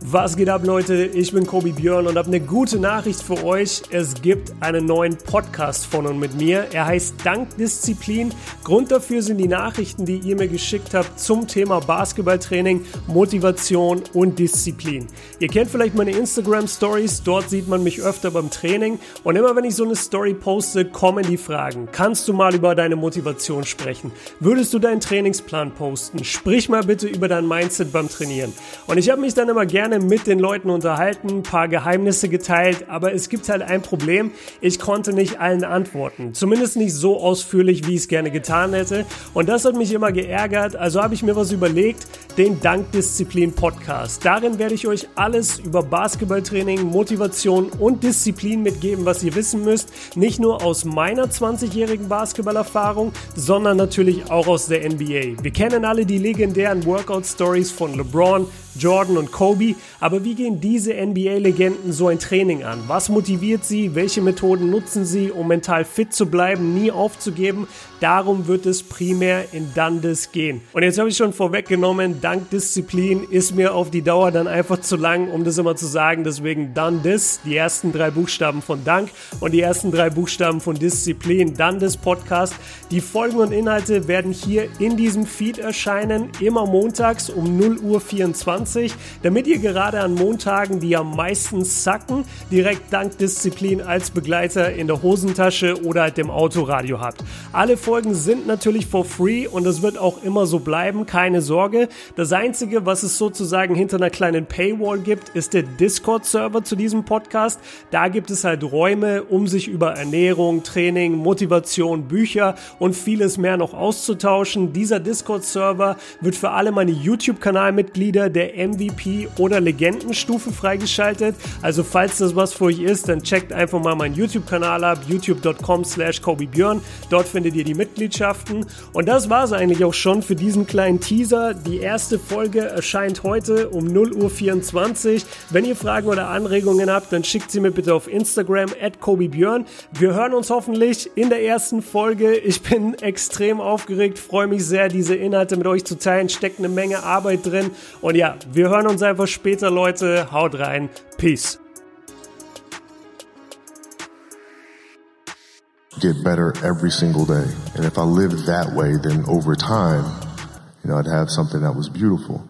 Was geht ab, Leute? Ich bin Kobi Björn und habe eine gute Nachricht für euch. Es gibt einen neuen Podcast von und mit mir. Er heißt Dankdisziplin. Grund dafür sind die Nachrichten, die ihr mir geschickt habt zum Thema Basketballtraining, Motivation und Disziplin. Ihr kennt vielleicht meine Instagram Stories. Dort sieht man mich öfter beim Training. Und immer wenn ich so eine Story poste, kommen die Fragen. Kannst du mal über deine Motivation sprechen? Würdest du deinen Trainingsplan posten? Sprich mal bitte über dein Mindset beim Trainieren. Und ich habe mich dann immer gerne mit den Leuten unterhalten, ein paar Geheimnisse geteilt, aber es gibt halt ein Problem. Ich konnte nicht allen antworten. Zumindest nicht so ausführlich, wie ich es gerne getan hätte. Und das hat mich immer geärgert. Also habe ich mir was überlegt, den Dankdisziplin Podcast. Darin werde ich euch alles über Basketballtraining, Motivation und Disziplin mitgeben, was ihr wissen müsst. Nicht nur aus meiner 20-jährigen Basketballerfahrung, sondern natürlich auch aus der NBA. Wir kennen alle die legendären Workout-Stories von LeBron Jordan und Kobe. Aber wie gehen diese NBA-Legenden so ein Training an? Was motiviert sie? Welche Methoden nutzen sie, um mental fit zu bleiben, nie aufzugeben? Darum wird es primär in Dundas gehen. Und jetzt habe ich schon vorweggenommen, dank Disziplin ist mir auf die Dauer dann einfach zu lang, um das immer zu sagen. Deswegen Dundas, die ersten drei Buchstaben von Dank und die ersten drei Buchstaben von Disziplin. Dundas Podcast. Die Folgen und Inhalte werden hier in diesem Feed erscheinen, immer montags um 0 Uhr 24, damit ihr gerade an Montagen, die am meisten sacken, direkt dank Disziplin als Begleiter in der Hosentasche oder dem Autoradio habt. Alle Folgen sind natürlich for free und es wird auch immer so bleiben, keine Sorge. Das Einzige, was es sozusagen hinter einer kleinen Paywall gibt, ist der Discord-Server zu diesem Podcast. Da gibt es halt Räume, um sich über Ernährung, Training, Motivation, Bücher und vieles mehr noch auszutauschen. Dieser Discord-Server wird für alle meine YouTube-Kanalmitglieder der MVP oder Legendenstufe freigeschaltet. Also falls das was für euch ist, dann checkt einfach mal meinen YouTube-Kanal ab, youtube.com slash Björn. Dort findet ihr die Mitgliedschaften. Und das war es eigentlich auch schon für diesen kleinen Teaser. Die erste Folge erscheint heute um 0 Uhr 24. Wenn ihr Fragen oder Anregungen habt, dann schickt sie mir bitte auf Instagram at Björn. Wir hören uns hoffentlich in der ersten Folge. Ich bin extrem aufgeregt, freue mich sehr, diese Inhalte mit euch zu teilen. Steckt eine Menge Arbeit drin. Und ja, wir hören uns einfach später, Leute. Haut rein. Peace. get better every single day. And if I lived that way, then over time, you know, I'd have something that was beautiful.